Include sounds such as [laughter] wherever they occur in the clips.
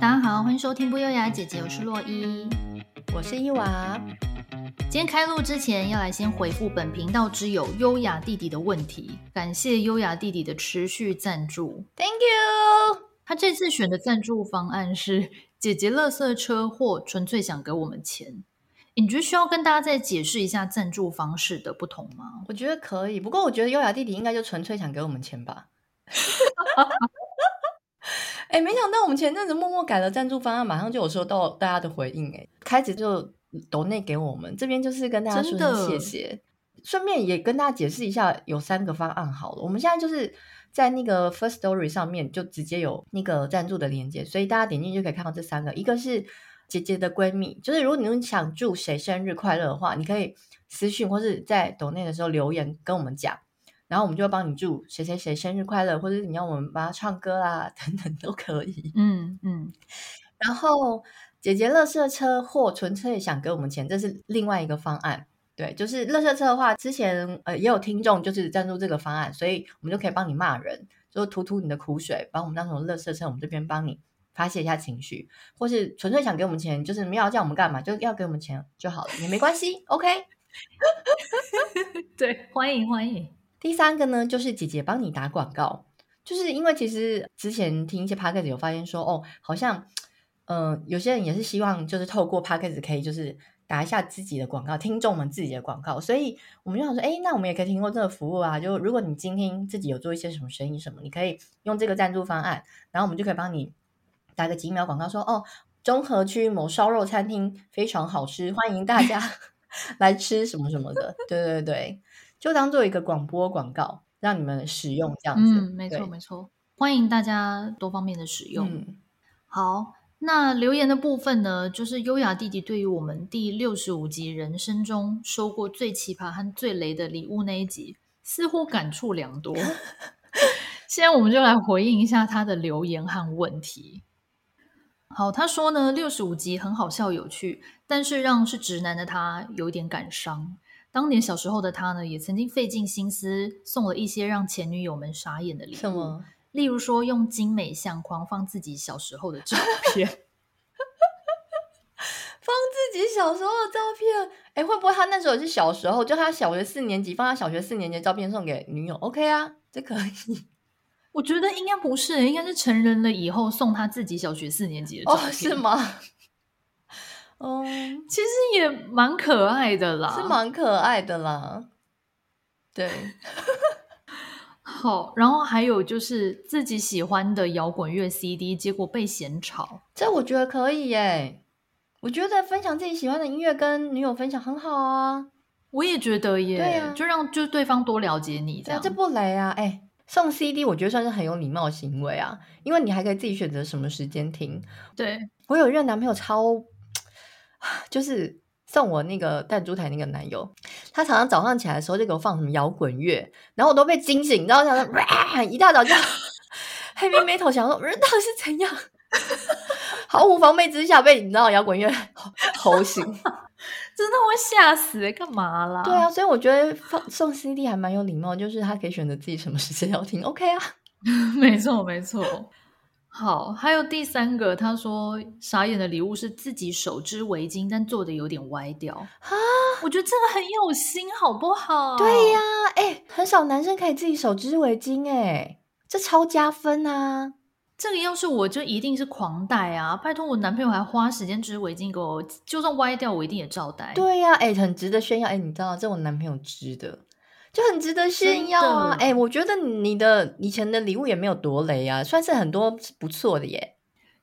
大家好，欢迎收听不优雅姐姐，我是洛伊，我是伊娃。今天开录之前，要来先回复本频道之友优雅弟弟的问题，感谢优雅弟弟的持续赞助，Thank you。他这次选的赞助方案是姐姐垃圾车，或纯粹想给我们钱。你觉得需要跟大家再解释一下赞助方式的不同吗？我觉得可以，不过我觉得优雅弟弟应该就纯粹想给我们钱吧。[laughs] 哎、欸，没想到我们前阵子默默改了赞助方案，马上就有收到大家的回应。哎，开始就抖内给我们这边，就是跟大家说谢谢，顺便也跟大家解释一下，有三个方案好了。我们现在就是在那个 First Story 上面就直接有那个赞助的链接，所以大家点进去就可以看到这三个。一个是姐姐的闺蜜，就是如果你们想祝谁生日快乐的话，你可以私讯或是在抖内的时候留言跟我们讲。然后我们就会帮你祝谁谁谁生日快乐，或者你要我们帮他唱歌啦，[laughs] 等等都可以。嗯嗯。然后姐姐乐色车或纯粹想给我们钱，这是另外一个方案。对，就是乐色车的话，之前呃也有听众就是赞助这个方案，所以我们就可以帮你骂人，就吐吐你的苦水，把我们当成乐色车，我们这边帮你发泄一下情绪，或是纯粹想给我们钱，就是没有要叫我们干嘛，就要给我们钱就好了，也没关系。OK。[laughs] 对，欢迎欢迎。第三个呢，就是姐姐帮你打广告，就是因为其实之前听一些 podcast 有发现说，哦，好像，嗯、有些人也是希望就是透过 podcast 可以就是打一下自己的广告，听众们自己的广告，所以我们就想说，哎，那我们也可以提供这个服务啊，就如果你今天自己有做一些什么生意什么，你可以用这个赞助方案，然后我们就可以帮你打个几秒广告说，说哦，中和区某烧肉餐厅非常好吃，欢迎大家 [laughs] 来吃什么什么的，对对对。就当做一个广播广告，让你们使用这样子。嗯，没错没错，欢迎大家多方面的使用。嗯，好，那留言的部分呢，就是优雅弟弟对于我们第六十五集人生中收过最奇葩和最雷的礼物那一集，似乎感触良多。[laughs] 现在我们就来回应一下他的留言和问题。好，他说呢，六十五集很好笑有趣，但是让是直男的他有点感伤。当年小时候的他呢，也曾经费尽心思送了一些让前女友们傻眼的礼物，什么？例如说用精美相框放自己小时候的照片，[laughs] 放自己小时候的照片。哎，会不会他那时候是小时候，就他小学四年级放他小学四年级的照片送给女友？OK 啊，这可以。我觉得应该不是，应该是成人了以后送他自己小学四年级的照片，哦，是吗？哦、嗯，其实也蛮可爱的啦，是蛮可爱的啦。对，[laughs] 好，然后还有就是自己喜欢的摇滚乐 CD，结果被嫌吵，这我觉得可以耶。我觉得分享自己喜欢的音乐跟女友分享很好啊。我也觉得耶，对啊，就让就对方多了解你这样，这不雷啊。哎，送 CD 我觉得算是很有礼貌行为啊，因为你还可以自己选择什么时间听。对，我有一任男朋友超。就是送我那个弹珠台那个男友，他常常早上起来的时候就给我放什么摇滚乐，然后我都被惊醒，你知道，想说哇，一大早就黑边眉头，想说人到底是怎样？[laughs] 毫无防备之下被你知道摇滚乐 [laughs] 吼醒，[laughs] 真的会吓死哎！干嘛啦？对啊，所以我觉得放送 CD 还蛮有礼貌，就是他可以选择自己什么时间要听，OK 啊？没错，没错。好，还有第三个，他说傻眼的礼物是自己手织围巾，但做的有点歪掉啊！我觉得这个很有心，好不好？对呀，哎，很少男生可以自己手织围巾，哎，这超加分啊！这个要是我就一定是狂戴啊！拜托，我男朋友还花时间织围巾给我，就算歪掉，我一定也照戴。对呀，哎，很值得炫耀，哎，你知道这是我男朋友织的。就很值得炫耀啊！哎、欸，我觉得你的以前的礼物也没有多雷啊，算是很多不错的耶。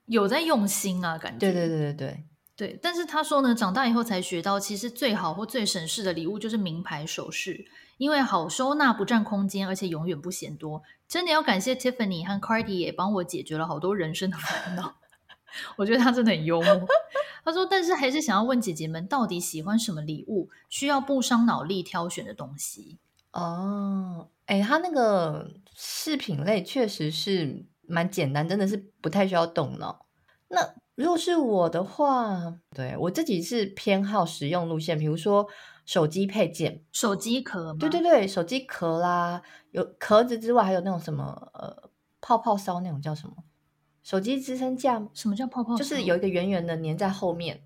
有在用心啊，感觉。对对对对对对。但是他说呢，长大以后才学到，其实最好或最省事的礼物就是名牌首饰，因为好收纳、不占空间，而且永远不嫌多。真的要感谢 Tiffany 和 Cardi 也帮我解决了好多人生的烦恼。[laughs] 我觉得他真的很幽默。[laughs] 他说，但是还是想要问姐姐们，到底喜欢什么礼物？需要不伤脑力挑选的东西。哦，哎，它那个饰品类确实是蛮简单，真的是不太需要动脑。那如果是我的话，对，我自己是偏好实用路线，比如说手机配件、手机壳吗？对对对，手机壳啦，有壳子之外，还有那种什么呃泡泡烧那种叫什么手机支撑架。什么叫泡泡？就是有一个圆圆的粘在后面。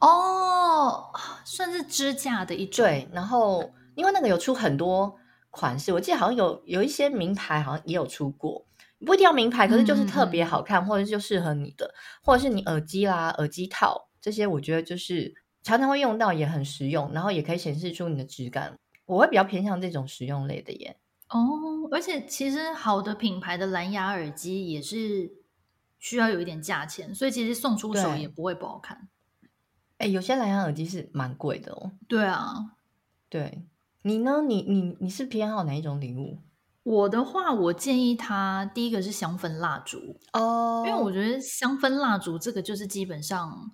哦，算是支架的一种。对，然后因为那个有出很多款式，我记得好像有有一些名牌好像也有出过，不一定要名牌，可是就是特别好看，嗯、或者就适合你的，或者是你耳机啦、耳机套这些，我觉得就是常常会用到，也很实用，然后也可以显示出你的质感。我会比较偏向这种实用类的耶。哦，而且其实好的品牌的蓝牙耳机也是需要有一点价钱，所以其实送出手也不会不好看。哎，有些蓝牙耳机是蛮贵的哦。对啊，对，你呢？你你你是偏好哪一种礼物？我的话，我建议他第一个是香氛蜡烛哦，因为我觉得香氛蜡烛这个就是基本上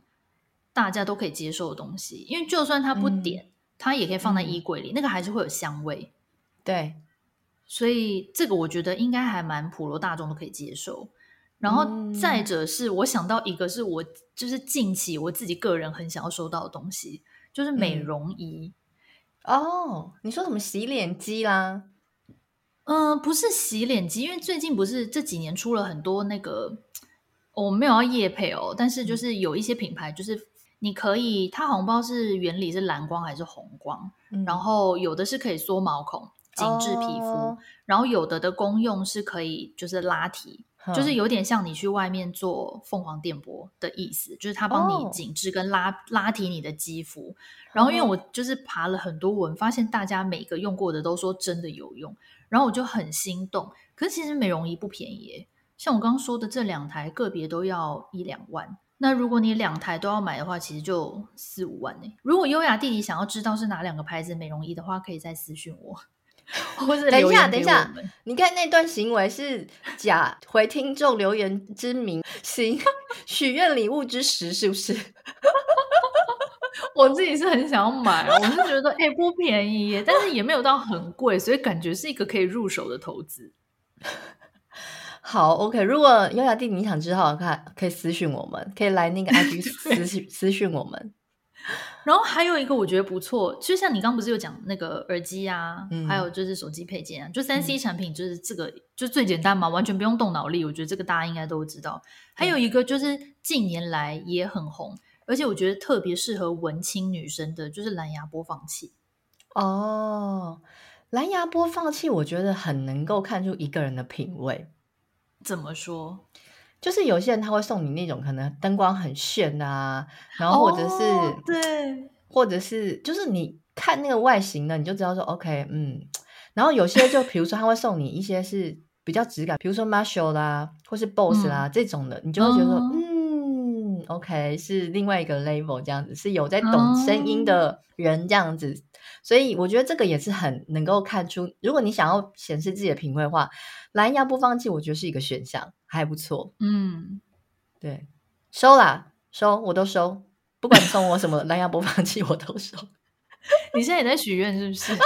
大家都可以接受的东西，因为就算他不点，他、嗯、也可以放在衣柜里，嗯、那个还是会有香味。对，所以这个我觉得应该还蛮普罗大众都可以接受。然后再者是我想到一个是我就是近期我自己个人很想要收到的东西，就是美容仪。嗯、哦，你说什么洗脸机啦？嗯、呃，不是洗脸机，因为最近不是这几年出了很多那个，我没有要夜配哦，但是就是有一些品牌，就是你可以，它红包是原理是蓝光还是红光，嗯、然后有的是可以缩毛孔、紧致皮肤，哦、然后有的的功用是可以就是拉提。就是有点像你去外面做凤凰电波的意思，就是它帮你紧致跟拉、oh. 拉提你的肌肤。然后因为我就是爬了很多文，发现大家每个用过的都说真的有用，然后我就很心动。可是其实美容仪不便宜，像我刚刚说的这两台个别都要一两万。那如果你两台都要买的话，其实就四五万呢。如果优雅弟弟想要知道是哪两个牌子美容仪的话，可以再私讯我。[laughs] 等一下，等一下，你看那段行为是假回听众留言之名，行 [laughs] 许愿礼物之实，是不是？[laughs] 我自己是很想要买，我是觉得哎、欸、不便宜耶，但是也没有到很贵，所以感觉是一个可以入手的投资。好，OK，如果优雅弟你想知道的话，可以私讯我们，可以来那个 IG 私讯私讯我们。然后还有一个我觉得不错，就像你刚刚不是有讲那个耳机啊，嗯、还有就是手机配件啊，就三 C 产品就是这个、嗯、就最简单嘛，完全不用动脑力。我觉得这个大家应该都知道。还有一个就是近年来也很红，而且我觉得特别适合文青女生的，就是蓝牙播放器。哦，蓝牙播放器我觉得很能够看出一个人的品味。怎么说？就是有些人他会送你那种可能灯光很炫啊，然后或者是、哦、对，或者是就是你看那个外形呢，你就知道说 OK，嗯，然后有些就比如说他会送你一些是比较质感，比如说 Marshall 啦，或是 Boss 啦、嗯、这种的，你就会觉得说、哦、嗯，OK 是另外一个 level 这样子，是有在懂声音的人这样子，哦、所以我觉得这个也是很能够看出，如果你想要显示自己的品味的话，蓝牙播放器我觉得是一个选项。还不错，嗯，对，收啦，收，我都收，不管你送我什么蓝牙播放器，我都收。[laughs] 你现在也在许愿是不是？[laughs]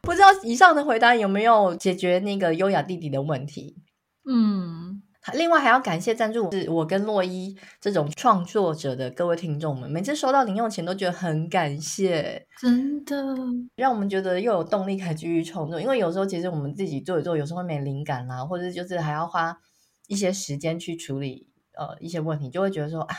不知道以上的回答有没有解决那个优雅弟弟的问题？嗯。另外还要感谢赞助是我跟洛伊这种创作者的各位听众们，每次收到零用钱都觉得很感谢，真的让我们觉得又有动力可以继续创作。因为有时候其实我们自己做一做，有时候会没灵感啦，或者就是还要花一些时间去处理呃一些问题，就会觉得说啊，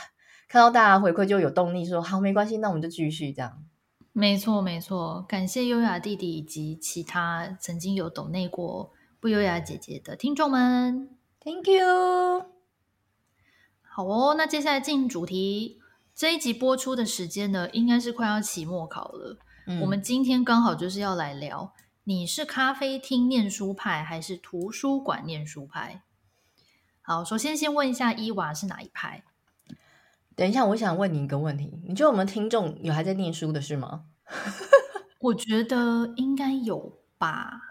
看到大家回馈就有动力说好，没关系，那我们就继续这样。没错没错，感谢优雅弟弟以及其他曾经有抖内过不优雅姐姐的听众们。Thank you。好哦，那接下来进主题。这一集播出的时间呢，应该是快要期末考了。嗯，我们今天刚好就是要来聊，你是咖啡厅念书派还是图书馆念书派？好，首先先问一下伊娃是哪一派？等一下，我想问你一个问题，你觉得我们听众有还在念书的是吗？[laughs] 我觉得应该有吧。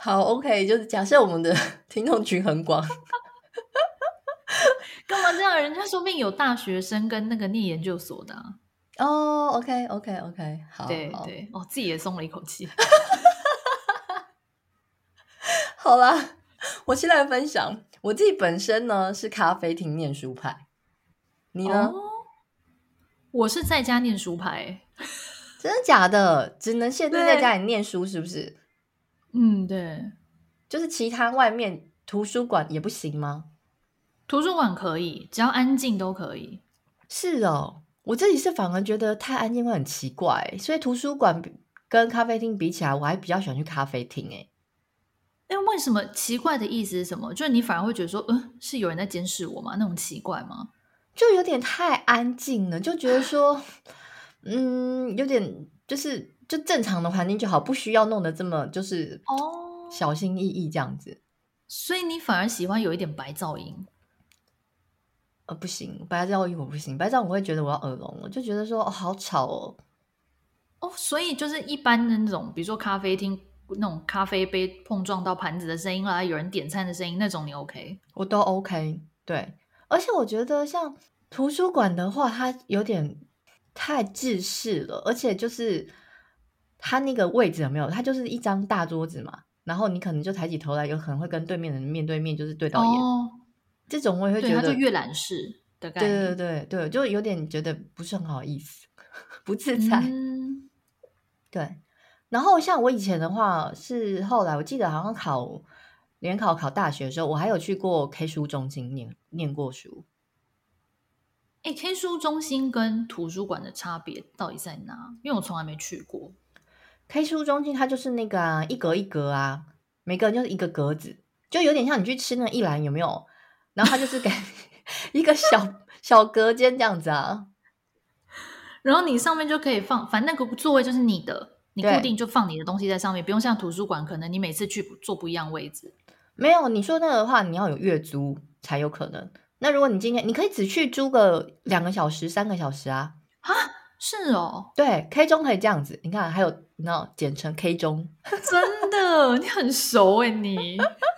好，OK，就是假设我们的 [laughs] 听众群很广，[laughs] 干嘛这样？人家说不定有大学生跟那个念研究所的哦。OK，OK，OK，、okay, okay, okay, 好，对哦，自己也松了一口气。[laughs] 好啦，我先来分享，我自己本身呢是咖啡厅念书派，你呢？哦、我是在家念书派，真的假的？只能限定在家里念书，是不是？嗯，对，就是其他外面图书馆也不行吗？图书馆可以，只要安静都可以。是哦，我自己是反而觉得太安静会很奇怪，所以图书馆跟咖啡厅比起来，我还比较喜欢去咖啡厅。哎，那为什么奇怪的意思是什么？就是你反而会觉得说，嗯、呃，是有人在监视我吗？那种奇怪吗？就有点太安静了，就觉得说，嗯，有点就是就正常的环境就好，不需要弄得这么就是哦小心翼翼这样子。Oh, 所以你反而喜欢有一点白噪音？呃，不行，白噪音我不行，白噪音我会觉得我要耳聋，我就觉得说哦，好吵哦。哦，所以就是一般的那种，比如说咖啡厅那种咖啡杯碰撞到盘子的声音啦，有人点餐的声音那种，你 OK？我都 OK，对。而且我觉得像图书馆的话，它有点太制式了，而且就是它那个位置有没有？他就是一张大桌子嘛，然后你可能就抬起头来，有可能会跟对面的人面对面，就是对到眼。哦，这种我也会觉得，它就阅览室的感觉。对对对对，就有点觉得不是很好意思，不自在。嗯，对。然后像我以前的话，是后来我记得好像考。联考考大学的时候，我还有去过 K 书中心念念过书。哎，K 书中心跟图书馆的差别到底在哪？因为我从来没去过。K 书中心它就是那个啊，一格一格啊，每个人就是一个格子，就有点像你去吃那个一兰有没有？然后它就是给 [laughs] 一个小小隔间这样子啊。[laughs] 然后你上面就可以放，反正那个座位就是你的，你固定就放你的东西在上面，不用像图书馆，可能你每次去坐不一样位置。没有，你说那个的话，你要有月租才有可能。那如果你今天，你可以只去租个两个小时、三个小时啊？啊，是哦，对，K 中可以这样子。你看，还有那简称 K 中，[laughs] 真的，你很熟哎，你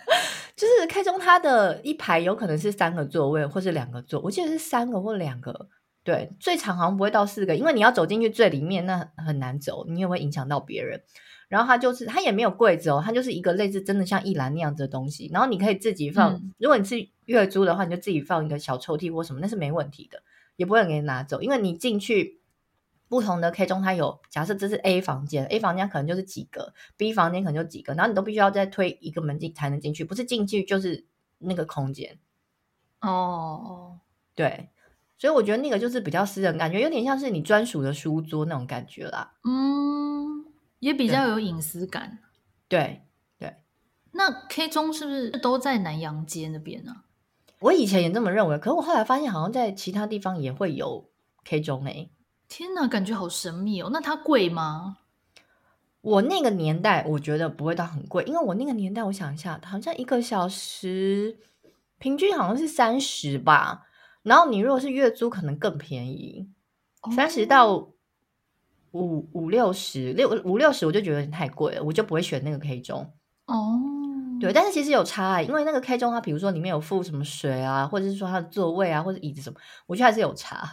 [laughs] 就是 K 中，它的一排有可能是三个座位，或是两个座，我记得是三个或两个。对，最长好像不会到四个，因为你要走进去最里面，那很难走，你也会影响到别人。然后它就是，它也没有柜子哦，它就是一个类似真的像一栏那样子的东西。然后你可以自己放，嗯、如果你是月租的话，你就自己放一个小抽屉或什么，那是没问题的，也不会给你拿走。因为你进去不同的 K 中，它有假设这是 A 房间，A 房间可能就是几个，B 房间可能就几个，然后你都必须要再推一个门进才能进去，不是进去就是那个空间。哦，对，所以我觉得那个就是比较私人，感觉有点像是你专属的书桌那种感觉啦。嗯。也比较有隐私感，对对。对，那 K 中是不是都在南阳街那边呢？我以前也这么认为，可是我后来发现，好像在其他地方也会有 K 中诶、欸。天哪，感觉好神秘哦！那它贵吗？我那个年代我觉得不会到很贵，因为我那个年代，我想一下，好像一个小时平均好像是三十吧。然后你如果是月租，可能更便宜，三十到。五五六十六五六十，我就觉得太贵了，我就不会选那个 K 中。哦，对，但是其实有差欸，因为那个 K 中，它比如说里面有附什么水啊，或者是说它的座位啊，或者椅子什么，我觉得还是有差。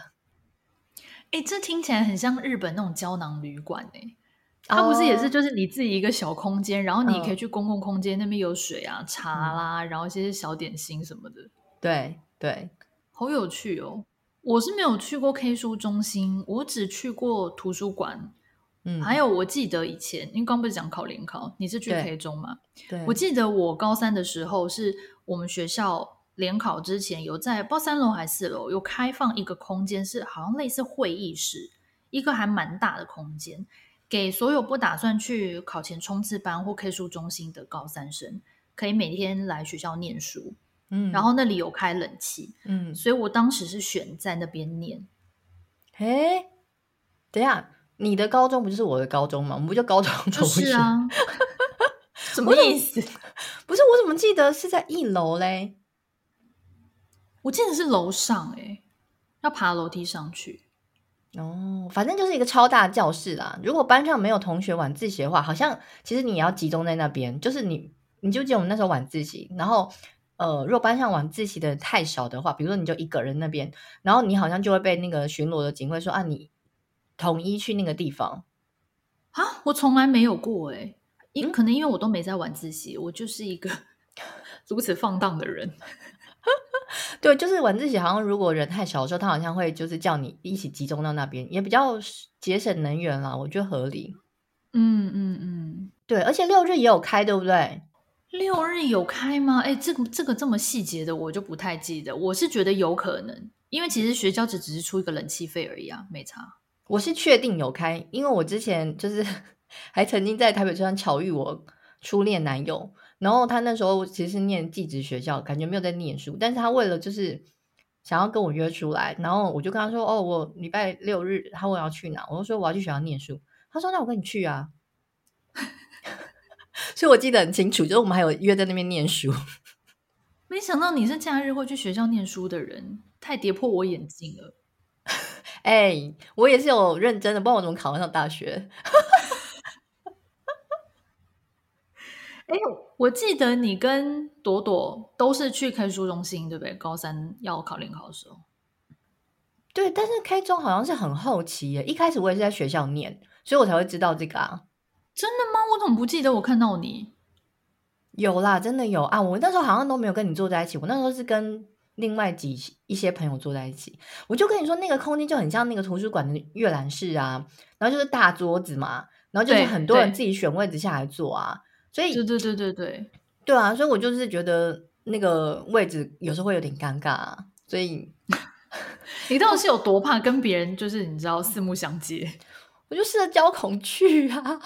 哎，这听起来很像日本那种胶囊旅馆哎，它不是也是就是你自己一个小空间，然后你可以去公共空间，那边有水啊、茶啦，然后一些小点心什么的。对对，好有趣哦。我是没有去过 K 书中心，我只去过图书馆。嗯，还有我记得以前，因为刚不是讲考联考，你是去 K 中嘛？对，我记得我高三的时候，是我们学校联考之前有在不知道三楼还是四楼有开放一个空间，是好像类似会议室，一个还蛮大的空间，给所有不打算去考前冲刺班或 K 书中心的高三生，可以每天来学校念书。嗯，然后那里有开冷气，嗯，所以我当时是选在那边念。诶，等一下，你的高中不就是我的高中吗？我们不就高中同学？是啊，[laughs] 什么意思？不是，我怎么记得是在一楼嘞？我记得是楼上，诶，要爬楼梯上去。哦，反正就是一个超大教室啦。如果班上没有同学晚自习的话，好像其实你也要集中在那边。就是你，你就记得我们那时候晚自习，然后。呃，如果班上晚自习的人太少的话，比如说你就一个人那边，然后你好像就会被那个巡逻的警卫说啊，你统一去那个地方啊。我从来没有过诶，因可能因为我都没在晚自习，我就是一个 [laughs] 如此放荡的人。[laughs] 对，就是晚自习好像如果人太少的时候，他好像会就是叫你一起集中到那边，也比较节省能源啦，我觉得合理。嗯嗯嗯，对，而且六日也有开，对不对？六日有开吗？哎，这个这个这么细节的我就不太记得。我是觉得有可能，因为其实学校只只是出一个冷气费而已啊，没差。我是确定有开，因为我之前就是 [laughs] 还曾经在台北车站巧遇我初恋男友，然后他那时候其实是念技职学校，感觉没有在念书，但是他为了就是想要跟我约出来，然后我就跟他说：“哦，我礼拜六日他问我要去哪，我就说我要去学校念书。”他说：“那我跟你去啊。[laughs] [laughs] ”所以我记得很清楚，就是我们还有约在那边念书。[laughs] 没想到你是假日会去学校念书的人，太跌破我眼镜了。哎、欸，我也是有认真的，不然我怎么考得上大学？哎、欸，我记得你跟朵朵都是去 K 书中心，对不对？高三要考联考的时候。对，但是 K 中好像是很后期耶，一开始我也是在学校念，所以我才会知道这个啊。真的吗？我怎么不记得我看到你？有啦，真的有啊！我那时候好像都没有跟你坐在一起，我那时候是跟另外几一些朋友坐在一起。我就跟你说，那个空间就很像那个图书馆的阅览室啊，然后就是大桌子嘛，然后就是很多人自己选位置下来坐啊。所以，对对对对对，对啊！所以我就是觉得那个位置有时候会有点尴尬啊。所以，[laughs] 你到底是有多怕跟别人就是你知道四目相接？[laughs] 我就社交恐惧啊。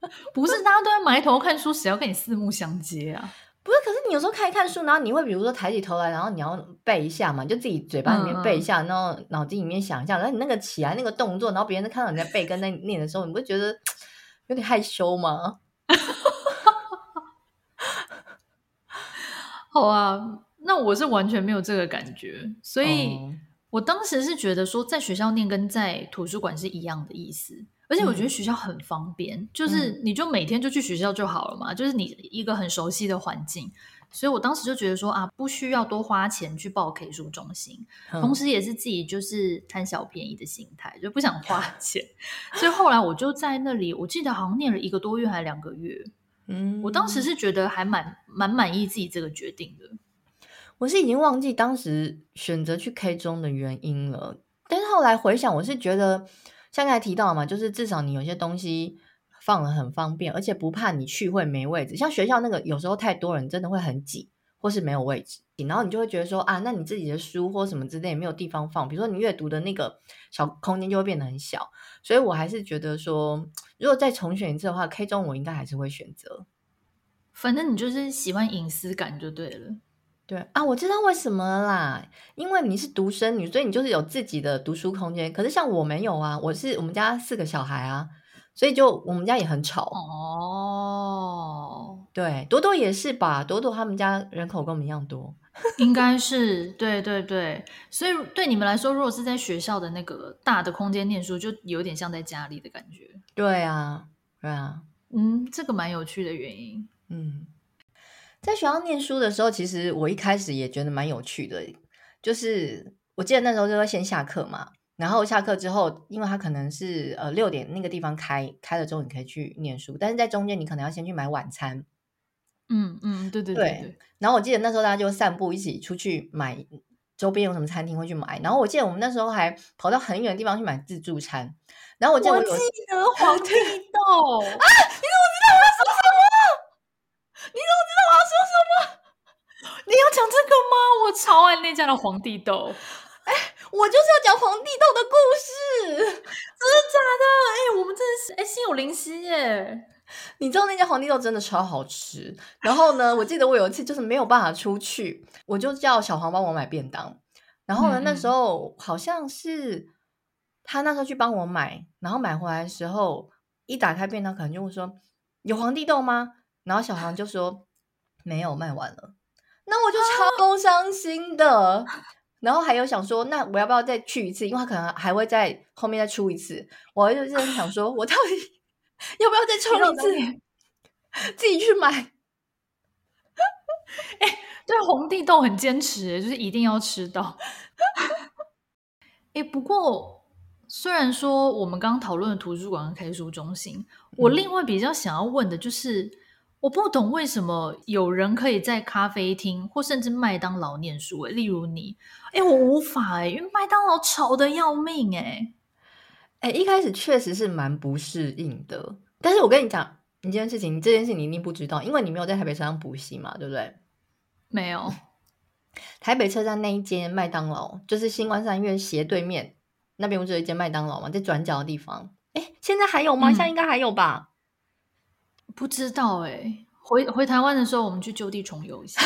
[laughs] 不是，大家都在埋头看书，谁要跟你四目相接啊？不是，可是你有时候看一看书，然后你会比如说抬起头来，然后你要背一下嘛，就自己嘴巴里面背一下，嗯、然后脑筋里面想一下，然后你那个起来那个动作，然后别人看到你在背跟在念的时候，你不会觉得 [tsk] 有点害羞吗？好啊，那我是完全没有这个感觉，所以我当时是觉得说，在学校念跟在图书馆是一样的意思。而且我觉得学校很方便，嗯、就是你就每天就去学校就好了嘛，嗯、就是你一个很熟悉的环境，所以我当时就觉得说啊，不需要多花钱去报 K 书中心，嗯、同时也是自己就是贪小便宜的心态，就不想花 [laughs] 钱，[laughs] 所以后来我就在那里，我记得好像念了一个多月还是两个月，嗯，我当时是觉得还蛮蛮满意自己这个决定的，我是已经忘记当时选择去 K 中的原因了，但是后来回想，我是觉得。像刚才提到嘛，就是至少你有些东西放了很方便，而且不怕你去会没位置。像学校那个有时候太多人，真的会很挤，或是没有位置，然后你就会觉得说啊，那你自己的书或什么之类也没有地方放，比如说你阅读的那个小空间就会变得很小。所以我还是觉得说，如果再重选一次的话，K 中我应该还是会选择。反正你就是喜欢隐私感就对了。对啊，我知道为什么啦，因为你是独生女，所以你就是有自己的读书空间。可是像我没有啊，我是我们家四个小孩啊，所以就我们家也很吵哦。对，朵朵也是吧？朵朵他们家人口跟我们一样多，[laughs] 应该是对对对。所以对你们来说，如果是在学校的那个大的空间念书，就有点像在家里的感觉。对啊，对啊，嗯，这个蛮有趣的原因，嗯。在学校念书的时候，其实我一开始也觉得蛮有趣的。就是我记得那时候就会先下课嘛，然后下课之后，因为他可能是呃六点那个地方开开了之后，你可以去念书，但是在中间你可能要先去买晚餐。嗯嗯，对对对，对，对。然后我记得那时候大家就散步，一起出去买周边有什么餐厅会去买。然后我记得我们那时候还跑到很远的地方去买自助餐。然后我记得我，我记得皇帝豆 [laughs] 啊，你怎么知道我要说什么？你怎么知道我要？说什么？[laughs] 你要讲这个吗？我超爱那家的皇帝豆。哎，[laughs] 我就是要讲皇帝豆的故事，[laughs] 真的假的？哎，我们真的是哎，心有灵犀耶！你知道那家皇帝豆真的超好吃。然后呢，我记得我有一次就是没有办法出去，我就叫小黄帮我买便当。然后呢，嗯、那时候好像是他那时候去帮我买，然后买回来的时候一打开便当，可能就会说有皇帝豆吗？然后小黄就说。没有卖完了，那我就超 [laughs] 伤心的。啊、然后还有想说，那我要不要再去一次？因为他可能还会在后面再出一次。我就在想说，我到底 [laughs] 要不要再冲一次？自己去买。哎，对，红地豆很坚持，就是一定要吃到。[laughs] 哎，不过虽然说我们刚刚讨论的图书馆和 K 书中心，我另外比较想要问的就是。我不懂为什么有人可以在咖啡厅或甚至麦当劳念书，例如你，哎，我无法哎，因为麦当劳吵得要命哎，哎，一开始确实是蛮不适应的，但是我跟你讲，你这件事情，这件事情你一定不知道，因为你没有在台北车站补习嘛，对不对？没有。[laughs] 台北车站那一间麦当劳，就是新关三院斜对面那边，不是有一间麦当劳嘛？在转角的地方。哎，现在还有吗？嗯、现在应该还有吧？不知道哎。回回台湾的时候，我们去就地重游一下。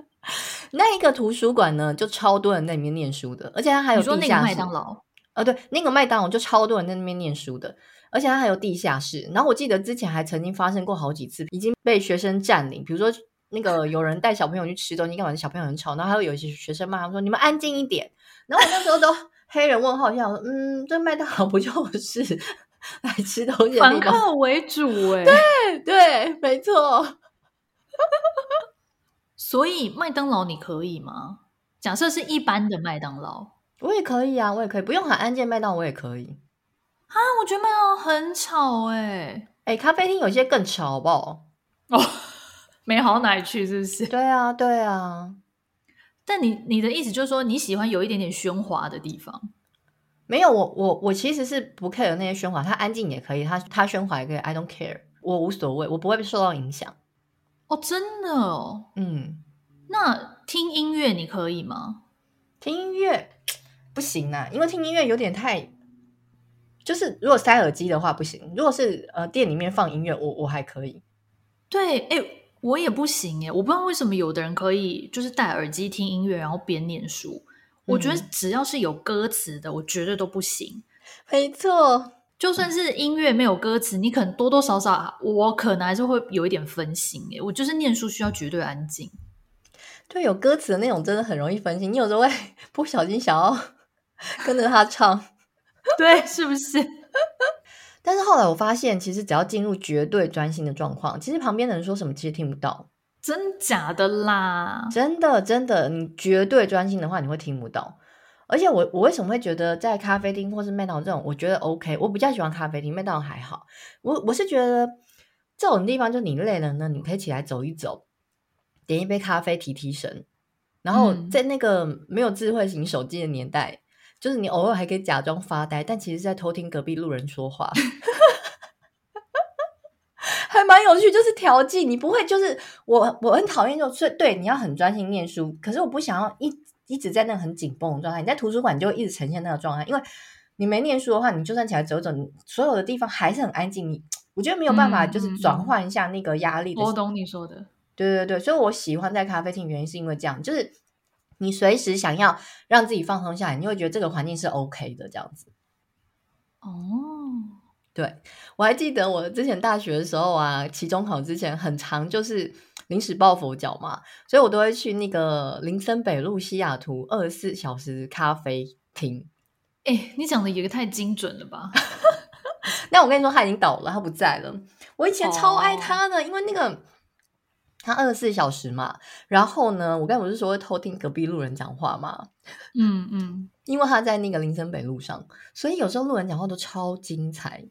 [laughs] 那一个图书馆呢，就超多人在里面念书的，而且它还有地下室。你说那个麦当劳？哦，对，那个麦当劳就超多人在那边念书的，而且它还有地下室。然后我记得之前还曾经发生过好几次，已经被学生占领。比如说那个有人带小朋友去吃东西，干嘛？小朋友很吵，然后还有有些学生骂他们说：“你们安静一点。”然后我那时候都 [laughs] 黑人问号一下，我说：“嗯，这麦当劳不就是 [laughs] 来吃东西的地方？”反客为主，[laughs] 哎，对对，没错。[laughs] 所以麦当劳你可以吗？假设是一般的麦当劳，我也可以啊，我也可以，不用很安静。麦当劳我也可以啊，我觉得麦当劳很吵哎、欸，哎、欸，咖啡厅有些更吵，好不好？哦，没好哪里去，是不是？对啊，对啊。但你你的意思就是说，你喜欢有一点点喧哗的地方？没有，我我我其实是不 care 那些喧哗，他安静也可以，他他喧哗也可以，I don't care，我无所谓，我不会受到影响。哦，真的哦，嗯，那听音乐你可以吗？听音乐不行啊，因为听音乐有点太，就是如果塞耳机的话不行。如果是呃店里面放音乐，我我还可以。对，哎，我也不行耶，我不知道为什么有的人可以，就是戴耳机听音乐，然后边念书。嗯，我觉得只要是有歌词的，我绝对都不行。没错。就算是音乐没有歌词，你可能多多少少，我可能还是会有一点分心。诶，我就是念书需要绝对安静。对，有歌词的那种真的很容易分心。你有时候会 [laughs] 不小心想要 [laughs] 跟着他唱，对，是不是？[laughs] 但是后来我发现，其实只要进入绝对专心的状况，其实旁边的人说什么其实听不到。真假的啦？真的真的，你绝对专心的话，你会听不到。而且我我为什么会觉得在咖啡厅或是麦当劳这种，我觉得 OK，我比较喜欢咖啡厅，麦当劳还好。我我是觉得这种地方，就你累了呢，你可以起来走一走，点一杯咖啡提提神。然后在那个没有智慧型手机的年代，嗯、就是你偶尔还可以假装发呆，但其实是在偷听隔壁路人说话，[laughs] 还蛮有趣。就是调剂，你不会就是我我很讨厌就睡，对，你要很专心念书，可是我不想要一。一直在那个很紧绷的状态，你在图书馆就会一直呈现那个状态，因为你没念书的话，你就算起来走走，你所有的地方还是很安静。你我觉得没有办法，就是转换一下那个压力的。我懂你说的，对对对，所以我喜欢在咖啡厅，原因是因为这样，就是你随时想要让自己放松下来，你会觉得这个环境是 OK 的，这样子。哦。对，我还记得我之前大学的时候啊，期中考之前很长就是临时抱佛脚嘛，所以我都会去那个林森北路西雅图二十四小时咖啡厅。哎，你讲的也太精准了吧？[laughs] [laughs] 那我跟你说，他已经倒了，他不在了。我以前超爱他的，哦、因为那个他二十四小时嘛。然后呢，我刚才不是说会偷听隔壁路人讲话吗？嗯嗯，因为他在那个林森北路上，所以有时候路人讲话都超精彩。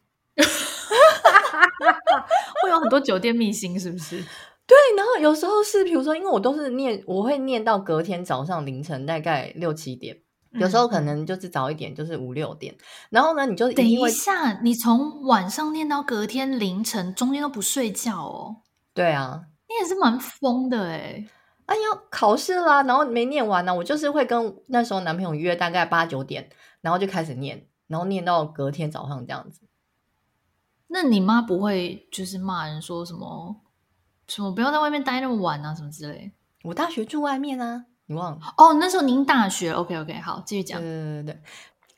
[laughs] 会有很多酒店秘辛，是不是？对，然后有时候是，比如说，因为我都是念，我会念到隔天早上凌晨大概六七点，嗯、有时候可能就是早一点，就是五六点。然后呢，你就等一下，你从晚上念到隔天凌晨，中间都不睡觉哦？对啊，你也是蛮疯的哎！哎呀，考试啦，然后没念完呢，我就是会跟那时候男朋友约大概八九点，然后就开始念，然后念到隔天早上这样子。那你妈不会就是骂人说什么什么不要在外面待那么晚啊什么之类？我大学住外面啊，你忘了？哦，那时候您大学，OK OK，好，继续讲。对对对对，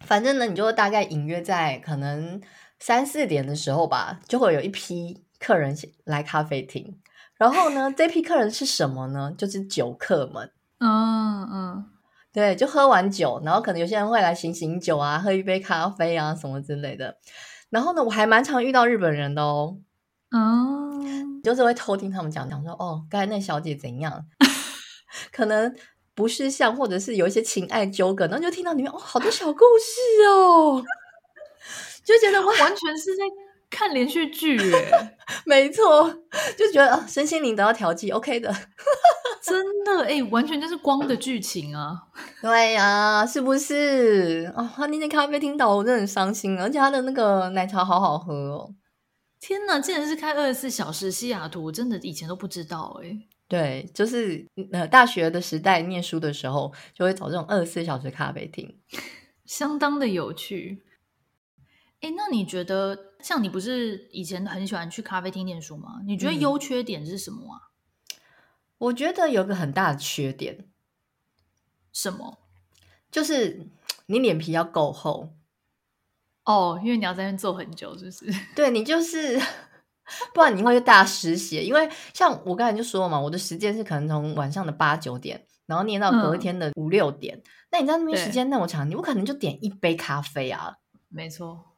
反正呢，你就大概隐约在可能三四点的时候吧，就会有一批客人来咖啡厅。然后呢，这批客人是什么呢？就是酒客们。嗯嗯，对，就喝完酒，然后可能有些人会来醒醒酒啊，喝一杯咖啡啊什么之类的。然后呢，我还蛮常遇到日本人的哦，哦，就是会偷听他们讲讲说，哦，刚才那小姐怎样，[laughs] 可能不是像，或者是有一些情爱纠葛，然后就听到里面哦，好多小故事哦，[laughs] 就觉得哇，完全是在看连续剧耶，[laughs] 没错，就觉得身心灵得到调剂，OK 的。[laughs] 真的哎，完全就是光的剧情啊！对呀、啊，是不是？啊，他那天咖啡厅倒，我真的很伤心，而且他的那个奶茶好好喝哦。天哪，竟然是开二十四小时西雅图，真的以前都不知道哎、欸。对，就是呃，大学的时代念书的时候，就会找这种二十四小时咖啡厅，相当的有趣。哎，那你觉得，像你不是以前很喜欢去咖啡厅念书吗？你觉得优缺点是什么啊？嗯，我觉得有个很大的缺点，什么？就是你脸皮要够厚哦，因为你要在那边坐很久，是不是？[laughs] 对，你就是。不然你会大失血，因为像我刚才就说了嘛，我的时间是可能从晚上的八九点，然后念到隔一天的五六点。嗯、那你在那边时间那么长，你不可能就点一杯咖啡啊？没错，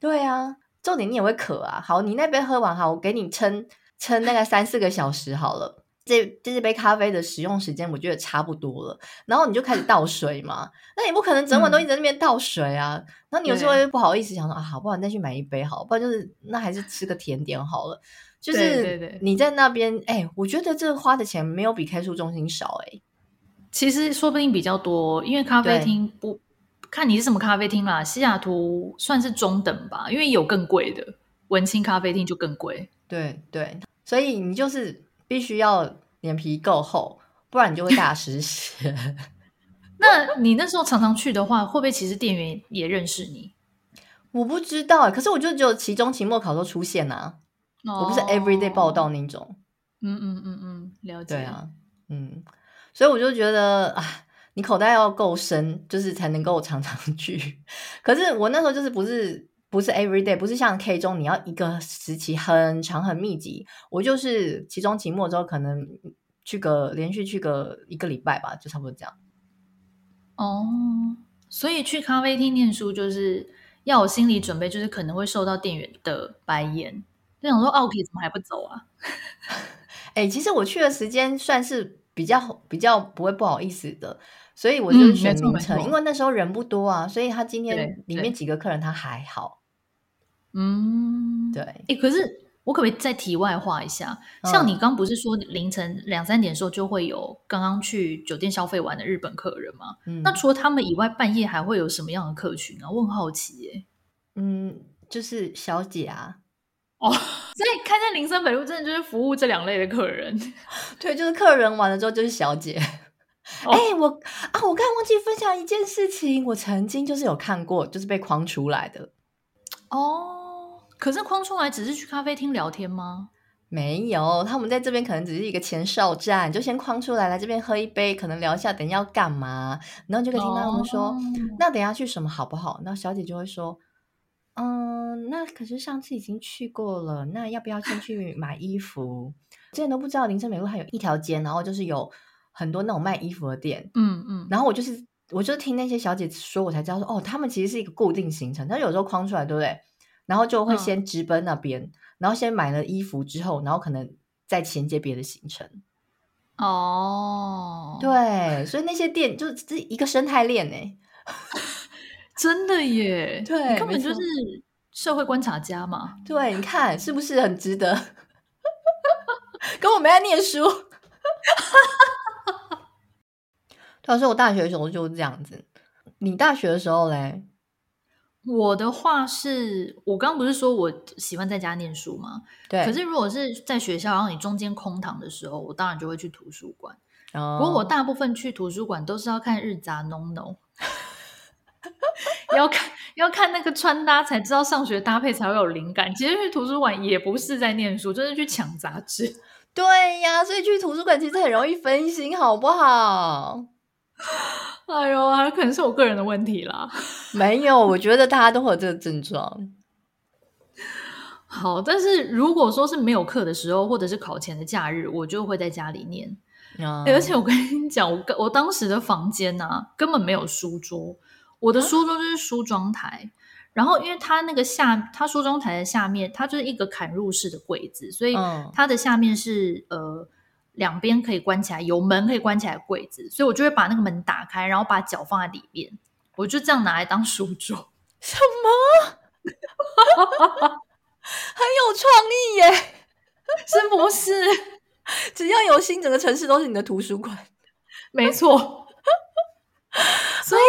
对啊，重点你也会渴啊。好，你那杯喝完，好，我给你撑撑大概三四个小时好了。这这杯咖啡的使用时间，我觉得差不多了。然后你就开始倒水嘛，那你不可能整晚都一直在那边倒水啊。嗯、然后你有时候会不好意思想说啊，好，不然再去买一杯好，不然就是那还是吃个甜点好了。就是你在那边，哎、欸，我觉得这花的钱没有比开书中心少哎、欸。其实说不定比较多，因为咖啡厅不看你是什么咖啡厅啦。西雅图算是中等吧，因为有更贵的文青咖啡厅就更贵。对对，所以你就是。必须要脸皮够厚，不然你就会大失血。[laughs] 那你那时候常常去的话，会不会其实店员也认识你？我不知道，可是我就只有期中、期末考都出现啊。哦、我不是 everyday 报道那种。嗯嗯嗯嗯，了解。对啊，嗯，所以我就觉得啊，你口袋要够深，就是才能够常常 [laughs] 去。可是我那时候就是不是。不是 every day，不是像 K 中你要一个时期很长很密集。我就是期中期末之后可能去个连续去个一个礼拜吧，就差不多这样。哦，所以去咖啡厅念书就是要有心理准备，就是可能会受到店员的白眼。就想说，OK，怎么还不走啊？[laughs] 哎、欸，其实我去的时间算是比较比较不会不好意思的。所以我就选凌晨，嗯、因为那时候人不多啊，所以他今天里面几个客人他还好。嗯，对，哎，可是我可不可以再题外话一下？嗯、像你刚不是说凌晨两三点的时候就会有刚刚去酒店消费完的日本客人吗？嗯，那除了他们以外，半夜还会有什么样的客群啊？我很好奇耶。嗯，就是小姐啊。哦，[laughs] 所以开在林森北路，真的就是服务这两类的客人。[laughs] 对，就是客人完了之后就是小姐。[laughs] 哎、哦欸，我啊，我刚才忘记分享一件事情，我曾经就是有看过，就是被框出来的。哦。可是框出来只是去咖啡厅聊天吗？没有，他们在这边可能只是一个前哨站，就先框出来，来这边喝一杯，可能聊一下，等一下要干嘛，然后就可以听到他们说，哦、那等一下去什么好不好？那小姐就会说，嗯，那可是上次已经去过了，那要不要先去买衣服？之前都不知道林森北路还有一条街，然后就是有很多那种卖衣服的店，嗯嗯，然后我就是我就听那些小姐说，我才知道说，哦，他们其实是一个固定行程，但有时候框出来，对不对？然后就会先直奔那边，嗯、然后先买了衣服之后，然后可能再衔接别的行程。哦，对，所以那些店就是一个生态链呢，真的耶，对，根本就是社会观察家嘛。对，你看是不是很值得？[laughs] 跟我没在念书。[laughs] 他说我大学的时候就是这样子，你大学的时候嘞？我的话是，我刚刚不是说我喜欢在家念书吗？对。可是如果是在学校，然后你中间空堂的时候，我当然就会去图书馆。哦。不过我大部分去图书馆都是要看日杂 no no，[laughs] 要看要看那个穿搭才知道上学搭配才会有灵感。其实去图书馆也不是在念书，就是去抢杂志。[laughs] 对呀，所以去图书馆其实很容易分心，好不好？[laughs] 哎呦，还可能是我个人的问题啦。没有，我觉得大家都会有这个症状。好，但是如果说是没有课的时候，或者是考前的假日，我就会在家里念。嗯欸、而且我跟你讲，我我当时的房间呢、啊，根本没有书桌，我的书桌就是梳妆台。嗯、然后，因为它那个下，它梳妆台的下面，它就是一个嵌入式的柜子，所以它的下面是呃。两边可以关起来，有门可以关起来的柜子，所以我就会把那个门打开，然后把脚放在里面，我就这样拿来当书桌。[laughs] 什么？[laughs] 很有创意耶！[laughs] 是不是？只要有心，整个城市都是你的图书馆。没错。所以，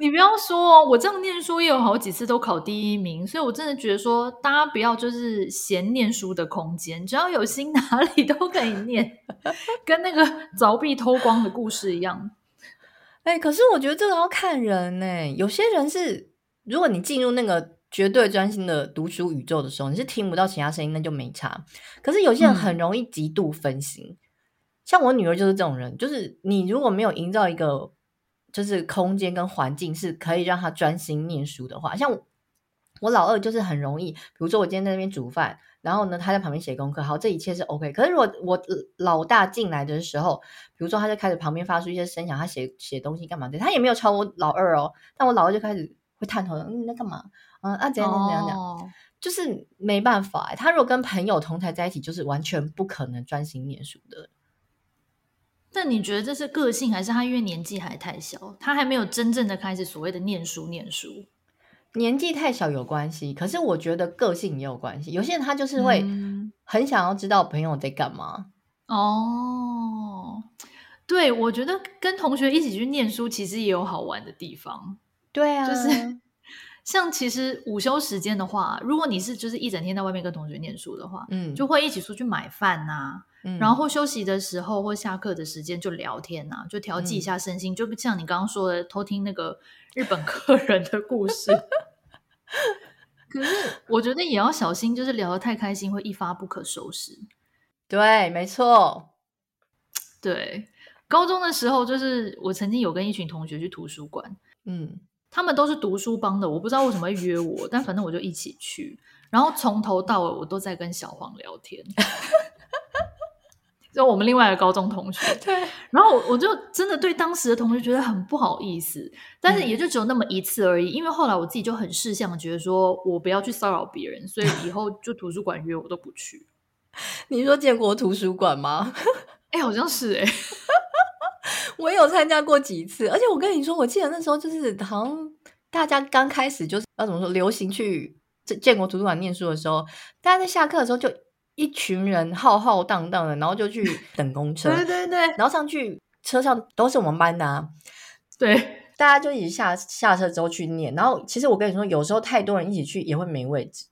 你不要说，我这样念书也有好几次都考第一名，所以我真的觉得说，大家不要就是嫌念书的空间，只要有心，[laughs] 哪里都可以念，跟那个凿壁偷光的故事一样。哎、欸，可是我觉得这个要看人呢、欸，有些人是，如果你进入那个绝对专心的读书宇宙的时候，你是听不到其他声音，那就没差。可是有些人很容易极度分心。嗯像我女儿就是这种人，就是你如果没有营造一个就是空间跟环境是可以让他专心念书的话，像我，我老二就是很容易，比如说我今天在那边煮饭，然后呢他在旁边写功课，好，这一切是 OK。可是如果我老大进来的时候，比如说他就开始旁边发出一些声响，他写写东西干嘛的，他也没有吵我老二哦，但我老二就开始会探头，嗯，你在干嘛？嗯啊怎样怎样怎样，哦、就是没办法，他如果跟朋友同台在一起，就是完全不可能专心念书的。那你觉得这是个性，还是他因为年纪还太小，他还没有真正的开始所谓的念书念书？年纪太小有关系，可是我觉得个性也有关系。有些人他就是会很想要知道朋友在干嘛。嗯、哦，对，我觉得跟同学一起去念书，其实也有好玩的地方。对啊，就是像其实午休时间的话，如果你是就是一整天在外面跟同学念书的话，嗯，就会一起出去买饭呐、啊。然后休息的时候或下课的时间就聊天啊，就调剂一下身心，嗯、就像你刚刚说的，偷听那个日本客人的故事。[laughs] 可是我觉得也要小心，就是聊得太开心会一发不可收拾。对，没错。对，高中的时候就是我曾经有跟一群同学去图书馆，嗯，他们都是读书帮的，我不知道为什么会约我，但反正我就一起去，然后从头到尾我都在跟小黄聊天。就我们另外一个高中同学，[laughs] 对，然后我就真的对当时的同学觉得很不好意思，但是也就只有那么一次而已。嗯、因为后来我自己就很识相，觉得说我不要去骚扰别人，所以以后就图书馆约我都不去。[laughs] 你说建国图书馆吗？[laughs] 哎、欸，好像是哎、欸，我有参加过几次，而且我跟你说，我记得那时候就是好像大家刚开始就是要怎么说流行去建国图书馆念书的时候，大家在下课的时候就。一群人浩浩荡荡的，然后就去 [laughs] 等公车。对对对，然后上去车上都是我们班的啊。[laughs] 对，大家就一起下下车之后去念。然后其实我跟你说，有时候太多人一起去也会没位置。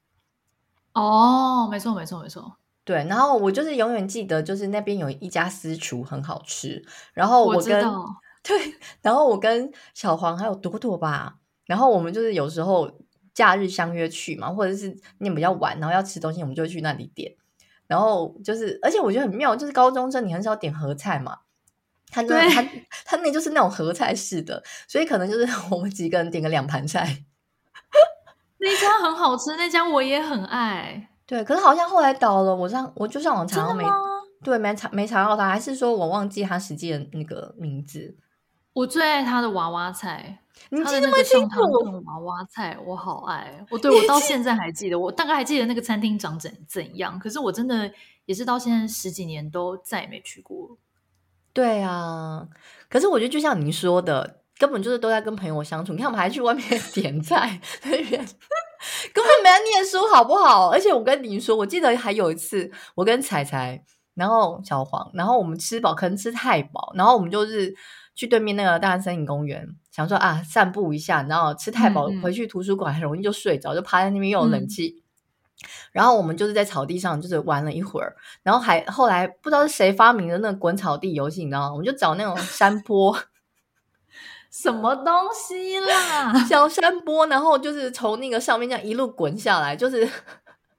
哦，没错没错没错。对，然后我就是永远记得，就是那边有一家私厨很好吃。然后我跟我对，然后我跟小黄还有朵朵吧，然后我们就是有时候假日相约去嘛，或者是念比较晚，然后要吃东西，我们就会去那里点。然后就是，而且我觉得很妙，就是高中生你很少点合菜嘛，他就他他那就是那种合菜式的，所以可能就是 [laughs] 我们几个人点个两盘菜。那家很好吃，那家我也很爱。对，可是好像后来倒了，我上我就上网查，没真的吗？对，没查没查到他，还是说我忘记他实际的那个名字。我最爱他的娃娃菜。你记得吗？上汤炖娃娃菜，我好爱。我 [laughs] 对我到现在还记得，我大概还记得那个餐厅长怎怎样。可是我真的也是到现在十几年都再也没去过。对啊，可是我觉得就像您说的，根本就是都在跟朋友相处。你看，我们还去外面 [laughs] 点菜，[laughs] 根本没在念书，好不好？而且我跟你说，我记得还有一次，我跟彩彩，然后小黄，然后我们吃饱，可能吃太饱，然后我们就是。去对面那个大安森林公园，想说啊，散步一下，然后吃太饱，嗯嗯回去图书馆很容易就睡着，就趴在那边又有冷气。嗯、然后我们就是在草地上就是玩了一会儿，然后还后来不知道是谁发明的那个滚草地游戏，你知道吗？我们就找那种山坡，什么东西啦，[laughs] 小山坡，然后就是从那个上面这样一路滚下来，就是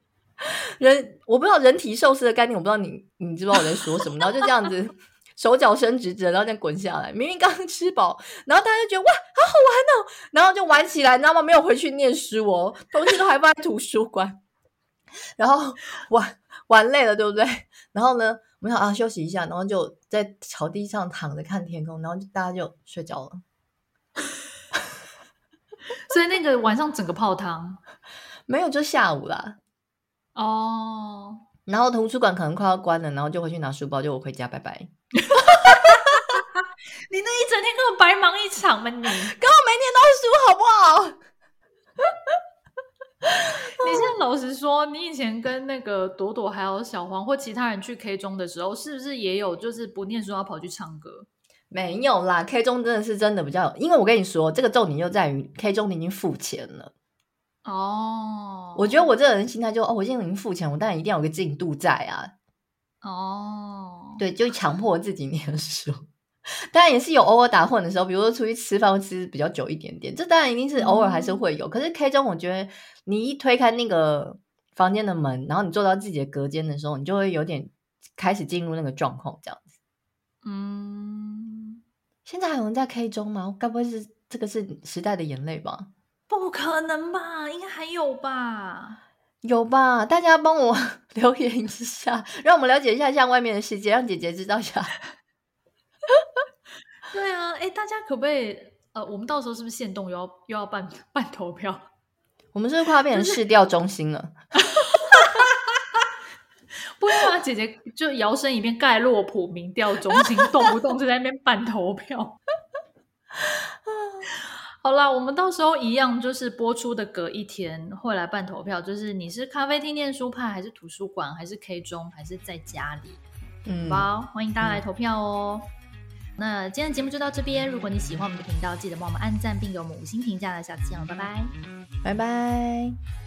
[laughs] 人我不知道人体寿司的概念，我不知道你你知不知道我在说什么，然后就这样子。[laughs] 手脚伸直直，然后这样滚下来。明明刚刚吃饱，然后大家就觉得哇，好好玩哦，然后就玩起来，你知道吗？没有回去念书哦，东西都还放在图书馆。然后玩玩累了，对不对？然后呢，我们想啊休息一下，然后就在草地上躺着看天空，然后就大家就睡着了。所以那个晚上整个泡汤没有，就下午啦。哦。然后图书馆可能快要关了，然后就回去拿书包，就我回家，拜拜。[laughs] 你那一整天根本白忙一场嘛！你 [laughs] 根本没念到书，好不好？[laughs] 你现在老实说，你以前跟那个朵朵还有小黄或其他人去 K 中的时候，是不是也有就是不念书要跑去唱歌？没有啦，K 中真的是真的比较，因为我跟你说，这个重点就在于 K 中你已经付钱了。哦，我觉得我这个人心态就哦，我现在已经付钱，我当然一定要有个进度在啊。哦，对，就强迫自己念书。当然也是有偶尔打混的时候，比如说出去吃饭，吃比较久一点点，这当然一定是偶尔还是会有。嗯、可是 K 中，我觉得你一推开那个房间的门，然后你坐到自己的隔间的时候，你就会有点开始进入那个状况，这样子。嗯，现在还有人在 K 中吗？该不会是这个是时代的眼泪吧？不可能吧？应该还有吧？有吧？大家帮我 [laughs] 留言一下，[laughs] 让我们了解一下像外面的世界，让姐姐知道一下。[laughs] 对啊，哎，大家可不可以？呃，我们到时候是不是限动又要又要办办投票？我们是不是快要变成市调中心了？不会啊，姐姐就摇身一变盖洛普民调中心，动不动就在那边办投票。[laughs] 好啦，我们到时候一样，就是播出的隔一天会来办投票，就是你是咖啡厅念书派，还是图书馆，还是 K 中，还是在家里？嗯，好，欢迎大家来投票哦。嗯、那今天的节目就到这边，如果你喜欢我们的频道，记得帮我们按赞并给我们五星评价。下次见了，拜拜，拜拜。